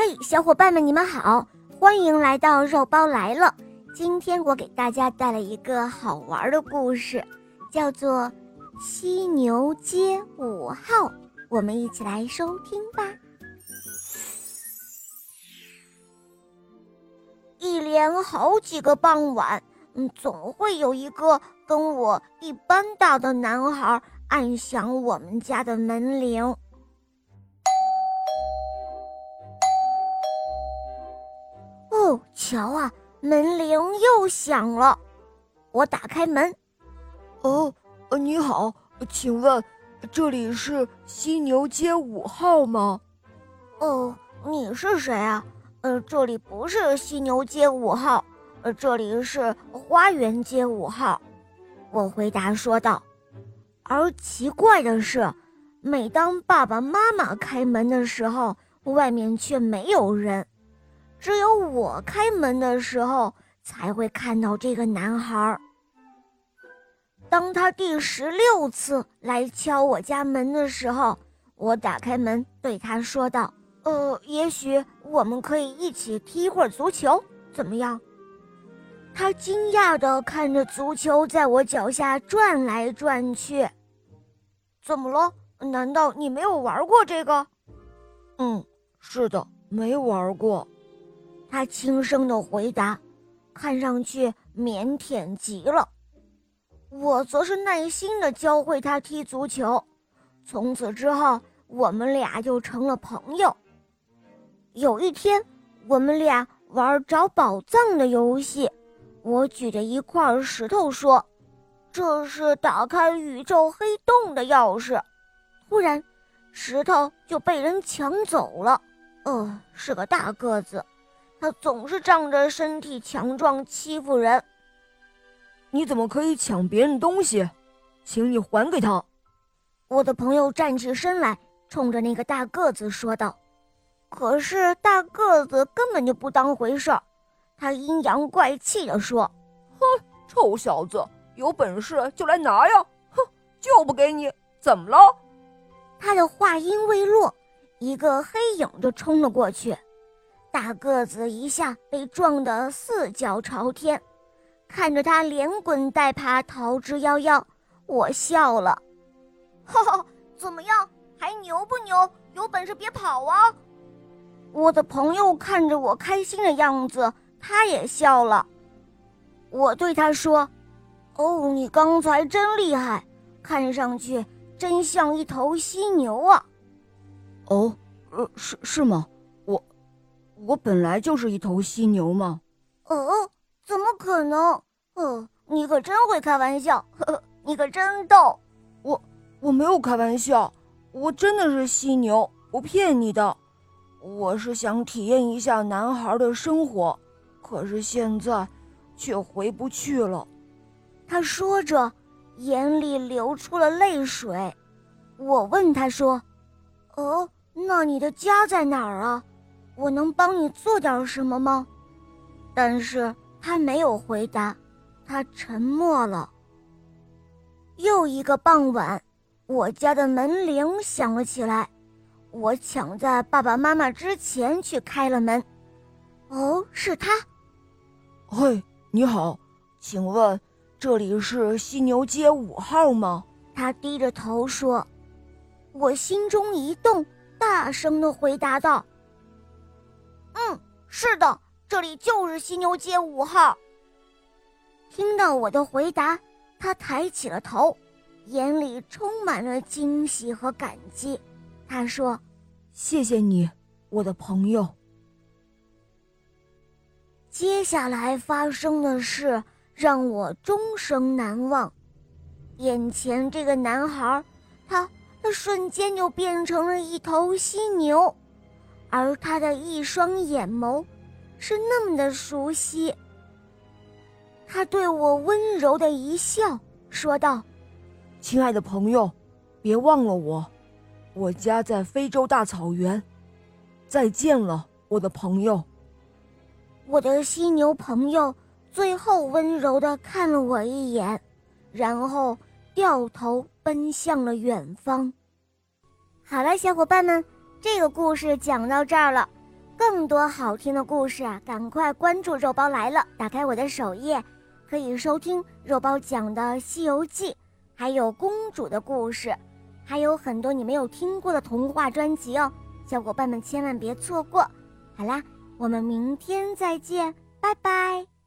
嘿，小伙伴们，你们好，欢迎来到肉包来了。今天我给大家带来一个好玩的故事，叫做《犀牛街五号》，我们一起来收听吧。一连好几个傍晚，嗯，总会有一个跟我一般大的男孩按响我们家的门铃。瞧啊，门铃又响了，我打开门。哦，你好，请问这里是犀牛街五号吗？哦，你是谁啊？呃，这里不是犀牛街五号，呃，这里是花园街五号。我回答说道。而奇怪的是，每当爸爸妈妈开门的时候，外面却没有人。只有我开门的时候才会看到这个男孩。当他第十六次来敲我家门的时候，我打开门对他说道：“呃，也许我们可以一起踢会儿足球，怎么样？”他惊讶地看着足球在我脚下转来转去。怎么了？难道你没有玩过这个？嗯，是的，没玩过。他轻声的回答，看上去腼腆极了。我则是耐心的教会他踢足球。从此之后，我们俩就成了朋友。有一天，我们俩玩找宝藏的游戏。我举着一块石头说：“这是打开宇宙黑洞的钥匙。”突然，石头就被人抢走了。呃，是个大个子。他总是仗着身体强壮欺负人。你怎么可以抢别人东西？请你还给他！我的朋友站起身来，冲着那个大个子说道。可是大个子根本就不当回事儿，他阴阳怪气地说：“哼，臭小子，有本事就来拿呀！哼，就不给你，怎么了？”他的话音未落，一个黑影就冲了过去。大个子一下被撞得四脚朝天，看着他连滚带爬逃之夭夭，我笑了，哈哈，怎么样，还牛不牛？有本事别跑啊！我的朋友看着我开心的样子，他也笑了。我对他说：“哦，你刚才真厉害，看上去真像一头犀牛啊。”哦，呃，是是吗？我本来就是一头犀牛嘛！哦，怎么可能？哦，你可真会开玩笑，呵呵，你可真逗！我我没有开玩笑，我真的是犀牛，不骗你的。我是想体验一下男孩的生活，可是现在却回不去了。他说着，眼里流出了泪水。我问他说：“哦，那你的家在哪儿啊？”我能帮你做点什么吗？但是他没有回答，他沉默了。又一个傍晚，我家的门铃响了起来，我抢在爸爸妈妈之前去开了门。哦，是他。嘿，你好，请问这里是犀牛街五号吗？他低着头说。我心中一动，大声的回答道。嗯，是的，这里就是犀牛街五号。听到我的回答，他抬起了头，眼里充满了惊喜和感激。他说：“谢谢你，我的朋友。”接下来发生的事让我终生难忘。眼前这个男孩，他他瞬间就变成了一头犀牛。而他的一双眼眸，是那么的熟悉。他对我温柔的一笑，说道：“亲爱的朋友，别忘了我，我家在非洲大草原。再见了，我的朋友。”我的犀牛朋友最后温柔的看了我一眼，然后掉头奔向了远方。好了，小伙伴们。这个故事讲到这儿了，更多好听的故事啊，赶快关注肉包来了！打开我的首页，可以收听肉包讲的《西游记》，还有公主的故事，还有很多你没有听过的童话专辑哦，小伙伴们千万别错过！好啦，我们明天再见，拜拜。